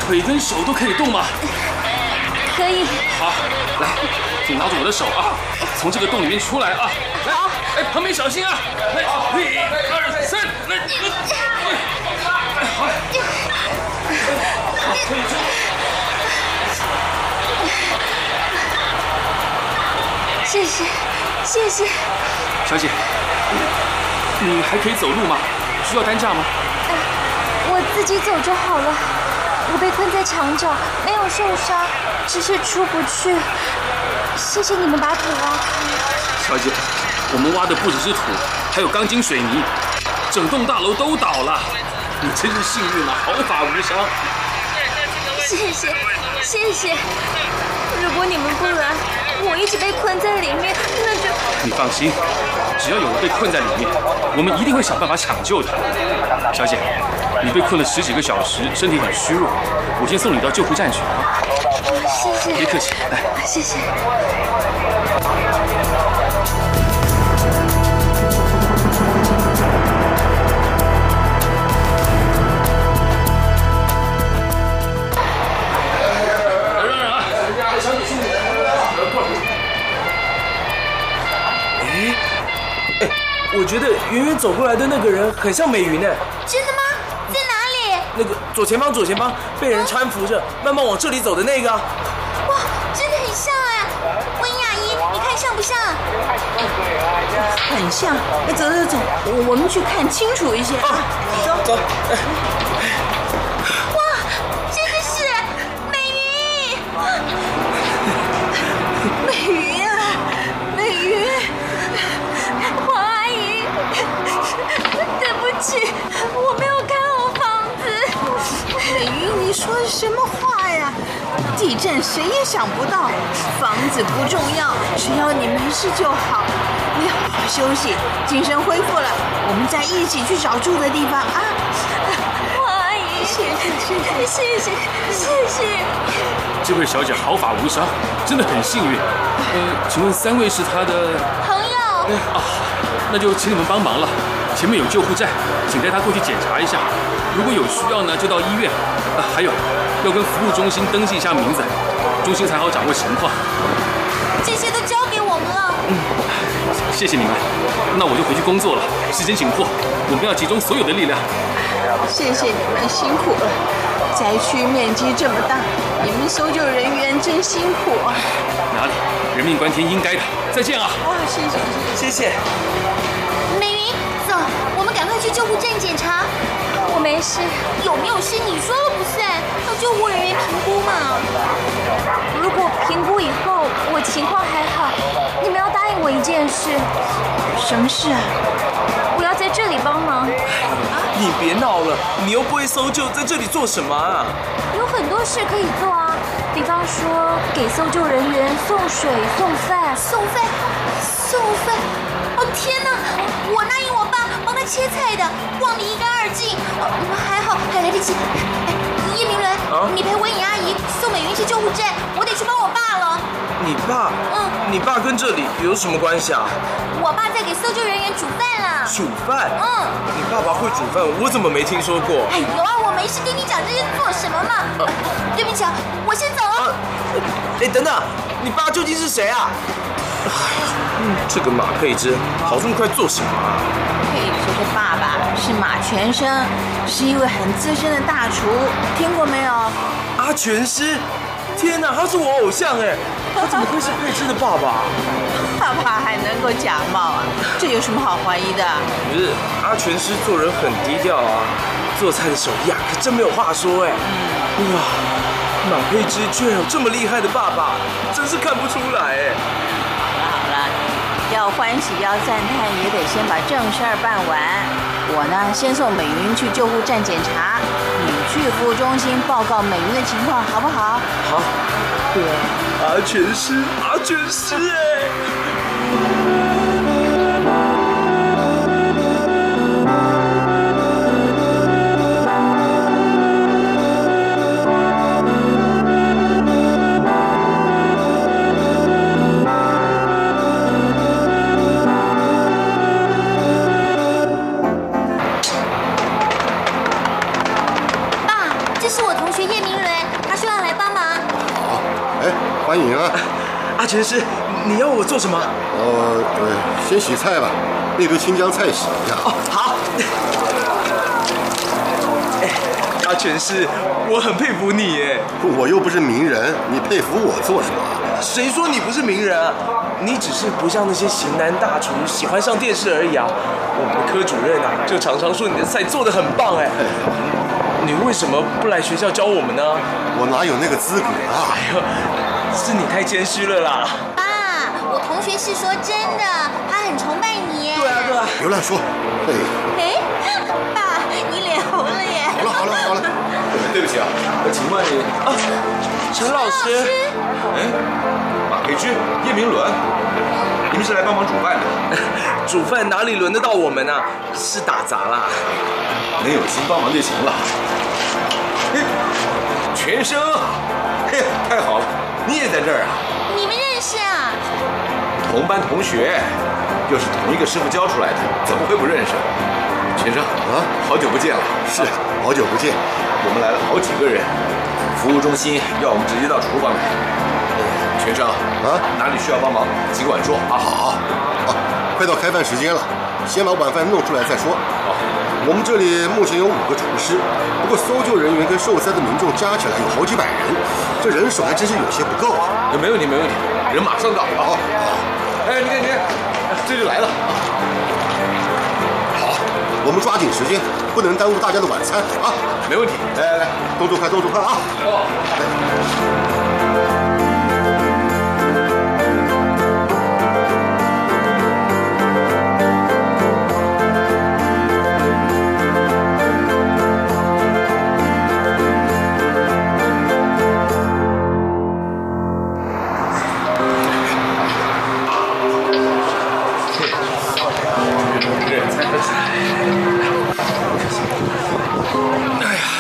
腿跟手都可以动吗？可以，好，来，请拿着我的手啊，从这个洞里面出来啊。来，哎，旁边小心啊！来，一、二、三，来，哎，好，可以出。谢谢，谢谢。小姐，你还可以走路吗？需要担架吗？我自己走就好了。我被困在墙角，没有受伤，只是出不去。谢谢你们把土挖开。小姐，我们挖的不只是土，还有钢筋水泥，整栋大楼都倒了。你真是幸运啊，毫发无伤。谢谢，谢谢。如果你们不来，我一直被困在里面，那就……你放心，只要有人被困在里面，我们一定会想办法抢救的。小姐，你被困了十几个小时，身体很虚弱，我先送你到救护站去。谢谢。别客气，来。谢谢。让让啊！小姐辛苦了。过来。哎，哎，我觉得远远走过来的那个人很像美云呢。真的吗？在哪里？那个左前方，左前方被人搀扶着，慢慢往这里走的那个。哇，真的很像哎！温雅一，你看像不像？很像。哎，走走走，我我们去看清楚一些啊。走走。谁也想不到，房子不重要，只要你没事就好。你好好休息，精神恢复了，我们再一起去找住的地方啊！黄阿姨，谢谢。谢谢谢谢谢谢。这位小姐毫发无伤，真的很幸运。呃，请问三位是她的？朋友，啊，那就请你们帮忙了。前面有救护站，请带他过去检查一下。如果有需要呢，就到医院。啊，还有，要跟服务中心登记一下名字，中心才好掌握情况。这些都交给我们了。嗯谢谢你们，那我就回去工作了。时间紧迫，我们要集中所有的力量。谢谢你们辛苦了，灾区面积这么大，你们搜救人员真辛苦啊！哪里，人命关天，应该的。再见啊！哇，谢谢谢谢。美云，走，我们赶快去救护站检查。我没事。有没有事你说了不算，要救护人员评估嘛。如果评估以后我情况还好，你们要答应我一件事。什么事啊？我要在这里帮忙。你别闹了，你又不会搜救，在这里做什么啊？有很多事可以做啊，比方说给搜救人员送水、送饭、送饭，送饭。哦天哪，我答应我爸帮他切菜的，忘得一干二净。哦，还好还来得及。哎，叶明伦，你陪文颖阿姨送美云去救护站，我得去帮我爸了。你爸？嗯，你爸跟这里有什么关系啊？我爸在给搜救人员煮饭啦。煮饭？嗯，你爸爸会煮饭，我怎么没听说过？哎，有啊，我没事跟你讲这些做什么嘛？对不起啊，我先走了。哎，等等，你爸究竟是谁啊？哎呀，这个马佩芝跑这么快做什么啊？佩芝的爸爸是马全生，是一位很资深的大厨，听过没有？阿全师，天哪，他是我偶像哎，他怎么会是佩芝的爸爸？爸爸还能够假冒啊？这有什么好怀疑的？不是，阿全师做人很低调啊，做菜的手艺啊，可真没有话说哎。哇，马佩芝居然有这么厉害的爸爸，真是看不出来哎。要欢喜要赞叹，也得先把正事儿办完。我呢，先送美云去救护站检查，你去服务中心报告美云的情况，好不好？好。对阿全师，阿全师哎。阿全师，你要我做什么？呃呃，先洗菜吧，那堆青江菜洗一下。哦，好。哎，阿全师，我很佩服你哎。我又不是名人，你佩服我做什么？谁说你不是名人啊？你只是不像那些型男大厨喜欢上电视而已啊。我们的科主任啊，就常常说你的菜做的很棒哎。你为什么不来学校教我们呢？我哪有那个资格啊？哎呦，是你太谦虚了啦。爸，我同学是说真的，他很崇拜你耶。对啊，对啊。别乱说。哎，哎，爸，你脸红了耶。好了好了好了，对不起啊，请问你啊，陈老师。哎，马培军、叶明伦，你们是来帮忙煮饭的？煮饭哪里轮得到我们啊？是打杂啦。能有心帮忙就行了。嘿，全生，嘿，太好了，你也在这儿啊？你们认识啊？同班同学，又是同一个师傅教出来的，怎么会不认识？全生啊，好久不见了。是，好久不见。我们来了好几个人，服务中心要我们直接到厨房来。全生啊，哪里需要帮忙，尽管说啊。好，啊，快到开饭时间了，先把晚饭弄出来再说。好，我们这里目前有五个厨师，不过搜救人员跟受灾的民众加起来有好几百人，这人手还真是有些不够啊。没问题，没问题，人马上到。好，好，哎，你看，你看，这就来了。好，我们抓紧时间，不能耽误大家的晚餐啊。没问题，来来来，动作快，动作快啊！哦。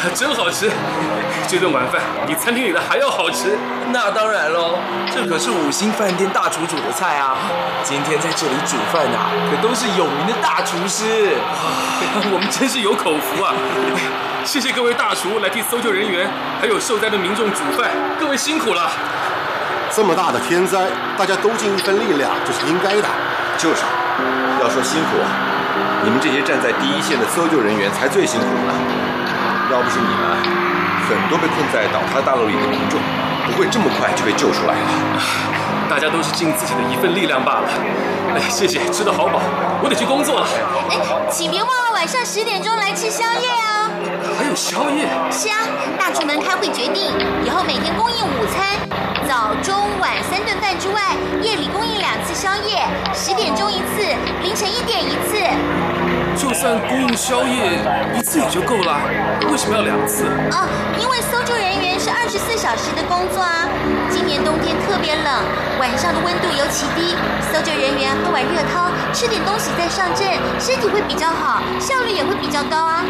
真好吃！这顿晚饭比餐厅里的还要好吃。那当然喽，这可是五星饭店大厨煮的菜啊！今天在这里煮饭啊，可都是有名的大厨师。我们真是有口福啊！谢谢各位大厨来替搜救人员还有受灾的民众煮饭，各位辛苦了。这么大的天灾，大家都尽一份力量，这是应该的。就是，要说辛苦，你们这些站在第一线的搜救人员才最辛苦呢。要不是你们，很多被困在倒塌大楼里的民众不会这么快就被救出来了。大家都是尽自己的一份力量罢了。哎，谢谢，吃得好饱，我得去工作了。哎，请别忘了晚上十点钟来吃宵夜哦。还有宵夜？是啊，大厨们开会决定，以后每天供应午餐，早、中、晚三顿饭之外，夜里供应两次宵夜，十点钟一次，凌晨一点一次。就算供应宵夜一次也就够了，为什么要两次？啊，因为搜救人员是二十四小时的工作啊。今年冬天特别冷，晚上的温度尤其低，搜救人员喝碗热汤，吃点东西再上阵，身体会比较好，效率也会比较高啊。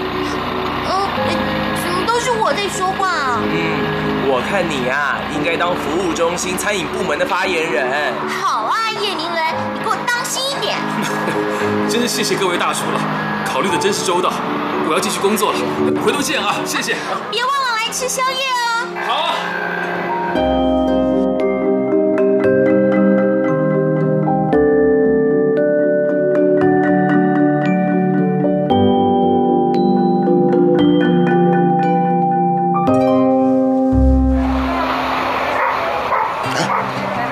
哦，呃怎么都是我在说话啊？嗯，我看你啊，应该当服务中心餐饮部门的发言人。好啊，叶明伦，你给我当心一点。真是谢谢各位大厨了，考虑的真是周到。我要继续工作了，回头见啊，谢谢。别忘了来吃宵夜哦。好啊。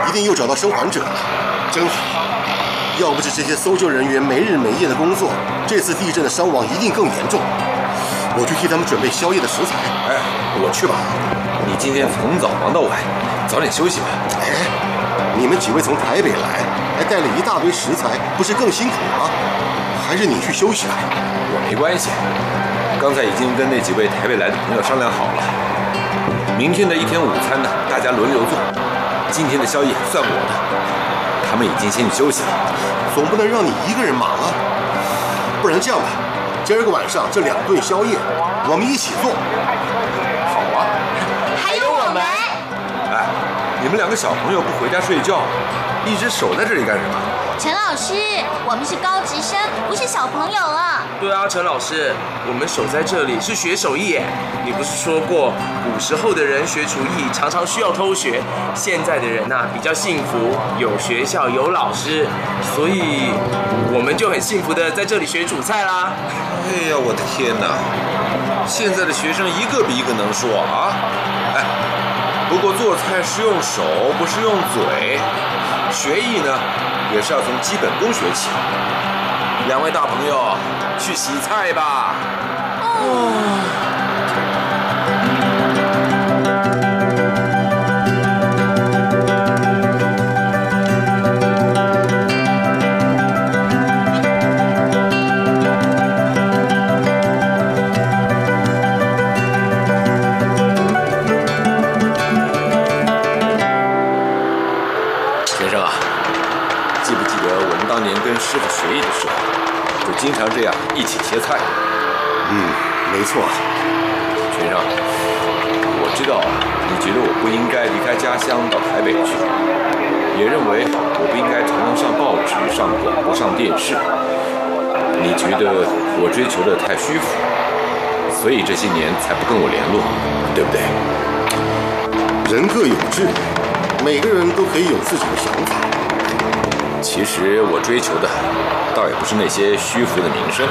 一定又找到生还者了，真好。要不是这些搜救人员没日没夜的工作，这次地震的伤亡一定更严重。我去替他们准备宵夜的食材。哎，我去吧。你今天从早忙到晚，早点休息吧。哎，你们几位从台北来，还带了一大堆食材，不是更辛苦吗？还是你去休息吧。我没关系，刚才已经跟那几位台北来的朋友商量好了，明天的一天午餐呢，大家轮流做。今天的宵夜算我的，他们已经先去休息了。总不能让你一个人忙啊。不然这样吧，今儿个晚上这两顿宵夜，我们一起做。好啊。还有我们。哎，你们两个小朋友不回家睡觉，一直守在这里干什么？陈老师，我们是高职生，不是小朋友了。对啊，陈老师，我们守在这里是学手艺耶。你不是说过，古时候的人学厨艺常常需要偷学，现在的人呐、比较幸福，有学校有老师，所以我们就很幸福的在这里学煮菜啦。哎呀，我的天哪！现在的学生一个比一个能说啊！哎，不过做菜是用手，不是用嘴。学艺呢，也是要从基本功学起。两位大朋友，去洗菜吧。先生啊，记不记得我们当年跟师傅学艺的时候，就经常这样一起切菜？嗯，没错。先生，我知道你觉得我不应该离开家乡到台北去，也认为我不应该常常上报纸、上广播、上电视。你觉得我追求的太虚浮，所以这些年才不跟我联络，对不对？人各有志，每个人都可以有自己的想法。其实我追求的，倒也不是那些虚浮的名声。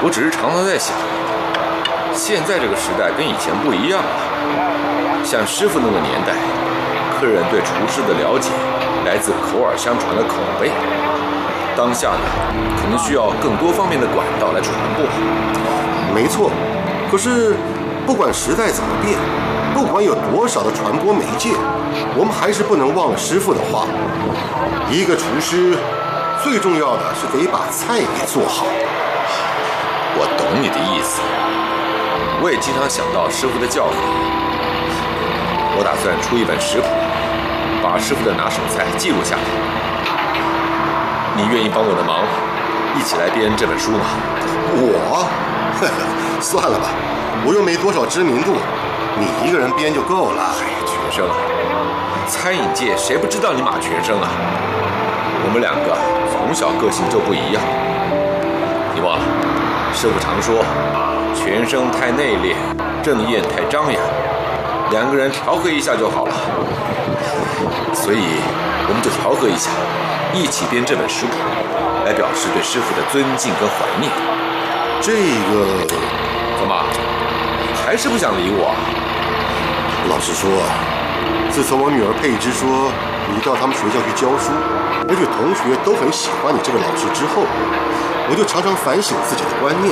我只是常常在想，现在这个时代跟以前不一样了。像师傅那个年代，客人对厨师的了解来自口耳相传的口碑。当下呢，可能需要更多方面的管道来传播。没错，可是不管时代怎么变，不管有多少的传播媒介，我们还是不能忘了师傅的话：一个厨师最重要的是得把菜给做好。我懂你的意思，我也经常想到师傅的教诲。我打算出一本食谱，把师傅的拿手菜记录下来。你愿意帮我的忙，一起来编这本书吗？我，算了吧，我又没多少知名度，你一个人编就够了。哎呀，全生啊，餐饮界谁不知道你马全生啊？我们两个从小个性就不一样。你忘了，师傅常说，全生太内敛，郑燕太张扬，两个人调和一下就好了。所以，我们就调和一下，一起编这本书，来表示对师傅的尊敬跟怀念。这个怎么，还是不想理我？老实说，自从我女儿佩芝说你到他们学校去教书，而且同学都很喜欢你这个老师之后，我就常常反省自己的观念。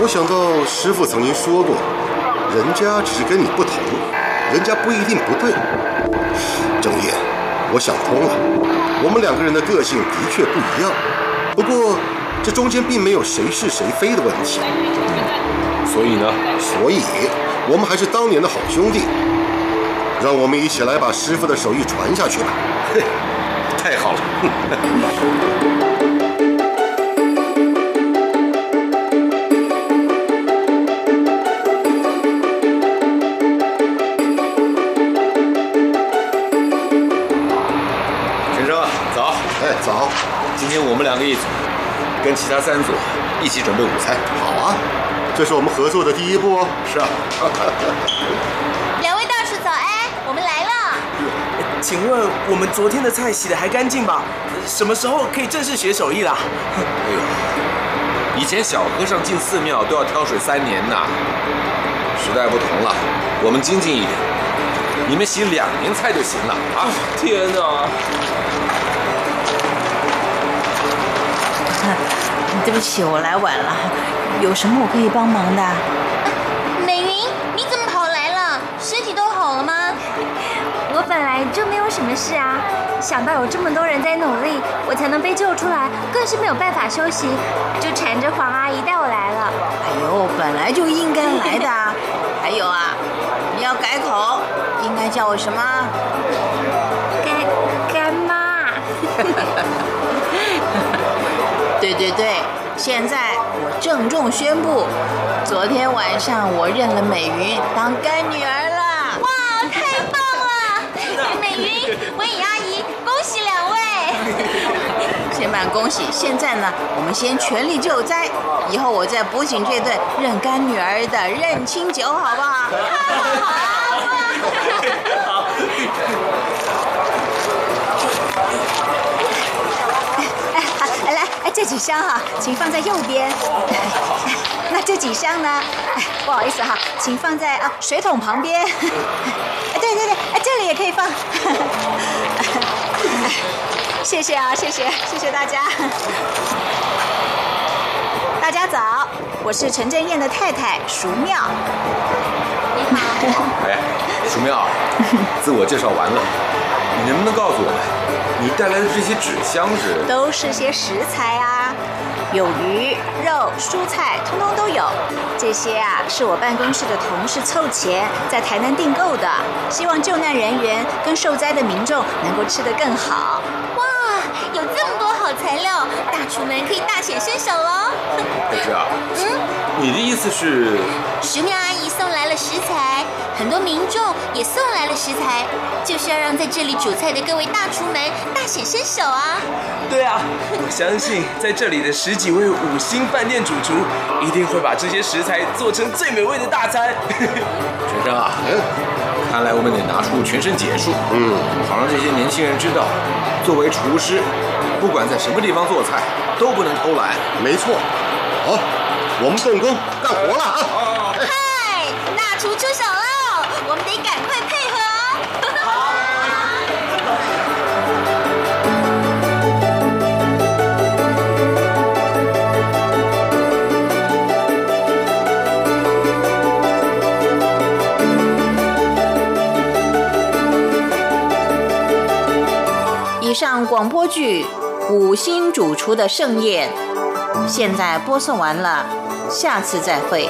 我想到师傅曾经说过，人家只是跟你不同，人家不一定不对。郑业，我想通了，我们两个人的个性的确不一样，不过这中间并没有谁是谁非的问题。所以呢，所以我们还是当年的好兄弟。让我们一起来把师傅的手艺传下去吧。嘿，太好了。陈生，早。哎，早。今天我们两个一组，跟其他三组一起准备午餐。好啊，这是我们合作的第一步哦。是啊。两位大叔早安，我们来了。请问我们昨天的菜洗的还干净吧？什么时候可以正式学手艺啦？哎呦，以前小和尚进寺庙都要挑水三年呐。时代不同了，我们精进一点，你们洗两年菜就行了啊！天哪！对不起，我来晚了，有什么我可以帮忙的？美云，你怎么跑来了？身体都好了吗？我本来就没有什么事啊，想到有这么多人在努力，我才能被救出来，更是没有办法休息，就缠着黄阿姨带我来了。哎呦，本来就应该来的啊。还有啊，你要改口，应该叫我什么？干干妈。对对对，现在我郑重宣布，昨天晚上我认了美云当干女儿了。哇，太棒了！美云、文颖阿姨，恭喜两位！先办恭喜，现在呢，我们先全力救灾，以后我再补请这顿认干女儿的认亲酒，好不好？好 啊！哎，来，哎，这几箱哈，请放在右边。那这几箱呢？不好意思哈，请放在啊水桶旁边。对对对，哎，这里也可以放。谢谢啊，谢谢，谢谢大家。大家早，我是陈正燕的太太淑妙。你好。哎，淑妙，自我介绍完了，你能不能告诉我们，你带来的这些纸箱是？都是些食材啊，有鱼、肉、蔬菜，通通都有。这些啊，是我办公室的同事凑钱在台南订购的，希望救难人员跟受灾的民众能够吃得更好。哇，有这么多好材料，大厨们可以大显身手哦！可是啊，嗯，你的意思是？石妙阿姨送来了食材，很多民众也送来了食材，就是要让在这里煮菜的各位大厨们大显身手啊！对啊，我相信在这里的十几位五星饭店主厨一定会把这些食材做成最美味的大餐。学生啊，看来我们得拿出全身解数，嗯，好让这些年轻人知道，作为厨师，不管在什么地方做菜，都不能偷懒。没错，好，我们动工干活了啊！嗨，大厨出手喽，我们得赶快配合哦。以上广播剧《五星主厨的盛宴》，现在播送完了，下次再会。